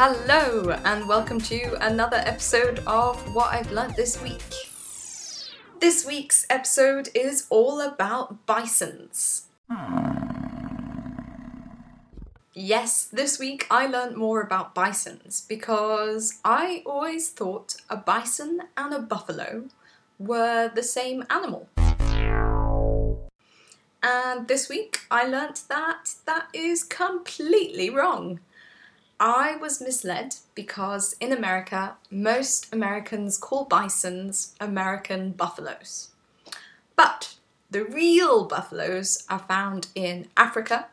Hello, and welcome to another episode of What I've Learned This Week. This week's episode is all about bisons. Yes, this week I learnt more about bisons because I always thought a bison and a buffalo were the same animal. And this week I learnt that that is completely wrong. I was misled because in America, most Americans call bisons American buffaloes. But the real buffaloes are found in Africa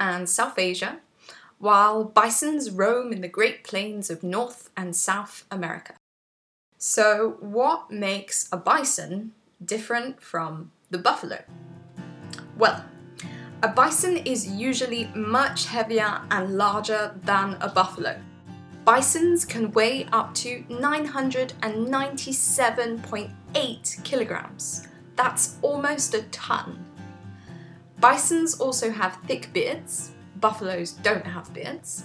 and South Asia, while bisons roam in the Great Plains of North and South America. So, what makes a bison different from the buffalo? Well, a bison is usually much heavier and larger than a buffalo. Bisons can weigh up to 997.8 kilograms. That's almost a ton. Bisons also have thick beards, buffaloes don't have beards,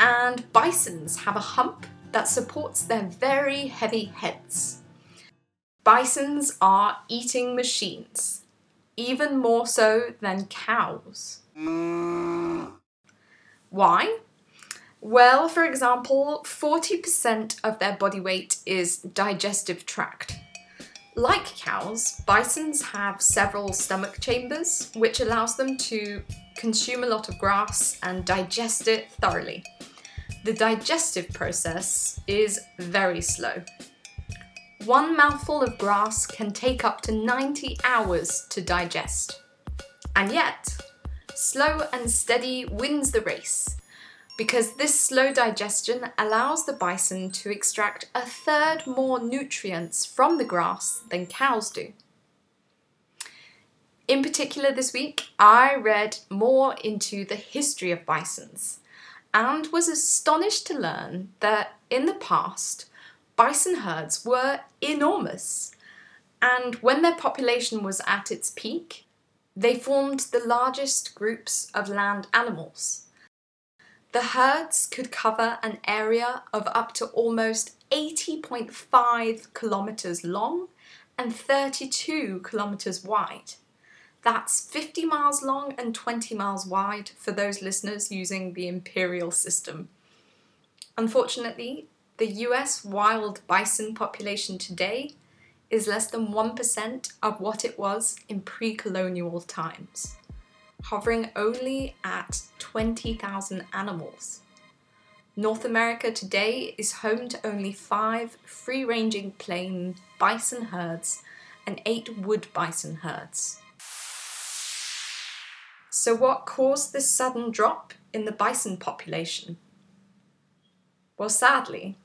and bisons have a hump that supports their very heavy heads. Bisons are eating machines even more so than cows. Why? Well, for example, 40% of their body weight is digestive tract. Like cows, bisons have several stomach chambers, which allows them to consume a lot of grass and digest it thoroughly. The digestive process is very slow. One mouthful of grass can take up to 90 hours to digest. And yet, slow and steady wins the race because this slow digestion allows the bison to extract a third more nutrients from the grass than cows do. In particular, this week, I read more into the history of bisons and was astonished to learn that in the past, bison herds were enormous. And when their population was at its peak, they formed the largest groups of land animals. The herds could cover an area of up to almost 80.5 kilometres long and 32 kilometres wide. That's 50 miles long and 20 miles wide for those listeners using the imperial system. Unfortunately, the US wild bison population today is less than 1% of what it was in pre colonial times, hovering only at 20,000 animals. North America today is home to only five free ranging plain bison herds and eight wood bison herds. So, what caused this sudden drop in the bison population? Well, sadly,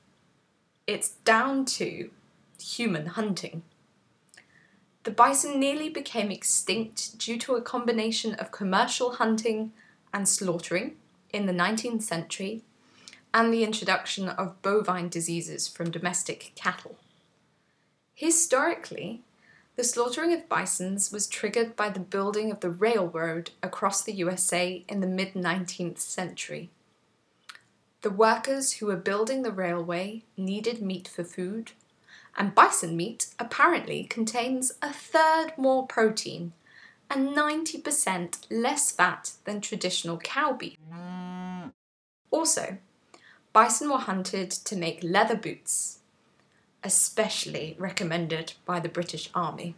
it's down to human hunting. The bison nearly became extinct due to a combination of commercial hunting and slaughtering in the 19th century and the introduction of bovine diseases from domestic cattle. Historically, the slaughtering of bisons was triggered by the building of the railroad across the USA in the mid 19th century. The workers who were building the railway needed meat for food, and bison meat apparently contains a third more protein and 90% less fat than traditional cow beef. Also, bison were hunted to make leather boots, especially recommended by the British Army.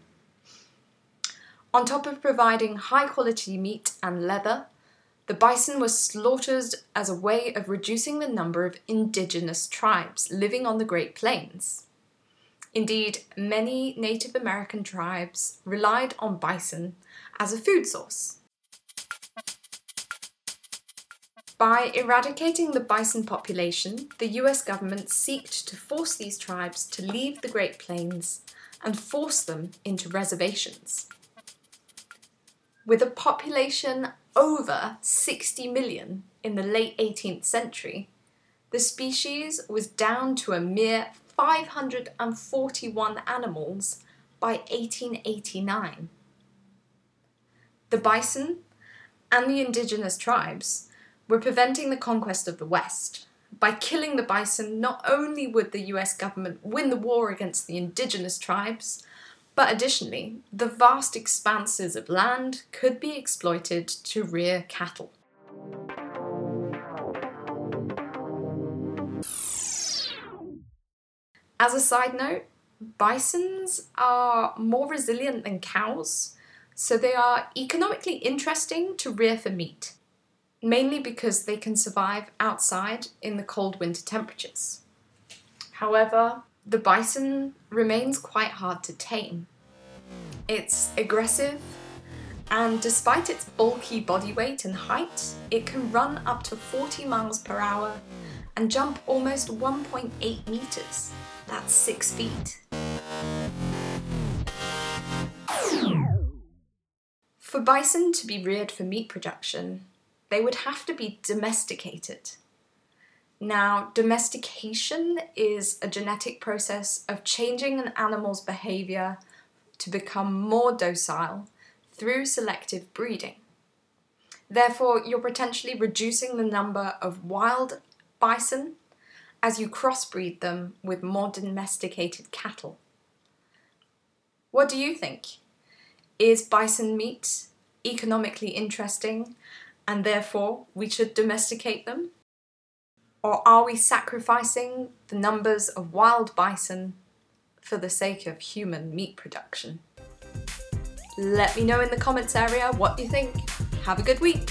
On top of providing high quality meat and leather, the bison was slaughtered as a way of reducing the number of indigenous tribes living on the Great Plains. Indeed, many Native American tribes relied on bison as a food source. By eradicating the bison population, the US government sought to force these tribes to leave the Great Plains and force them into reservations. With a population over 60 million in the late 18th century, the species was down to a mere 541 animals by 1889. The bison and the indigenous tribes were preventing the conquest of the West By killing the bison, not only would the US government win the war against the indigenous tribes, but additionally, the vast expanses of land could be exploited to rear cattle. As a side note, bisons are more resilient than cows, so they are economically interesting to rear for meat, mainly because they can survive outside in the cold winter temperatures. However, the bison remains quite hard to tame. It's aggressive, and despite its bulky body weight and height, it can run up to 40 miles per hour and jump almost 1.8 meters. That's six feet. For bison to be reared for meat production, they would have to be domesticated. Now, domestication is a genetic process of changing an animal's behavior to become more docile through selective breeding. Therefore, you're potentially reducing the number of wild bison as you crossbreed them with more domesticated cattle. What do you think? Is bison meat economically interesting and therefore we should domesticate them? Or are we sacrificing the numbers of wild bison for the sake of human meat production? Let me know in the comments area what you think. Have a good week.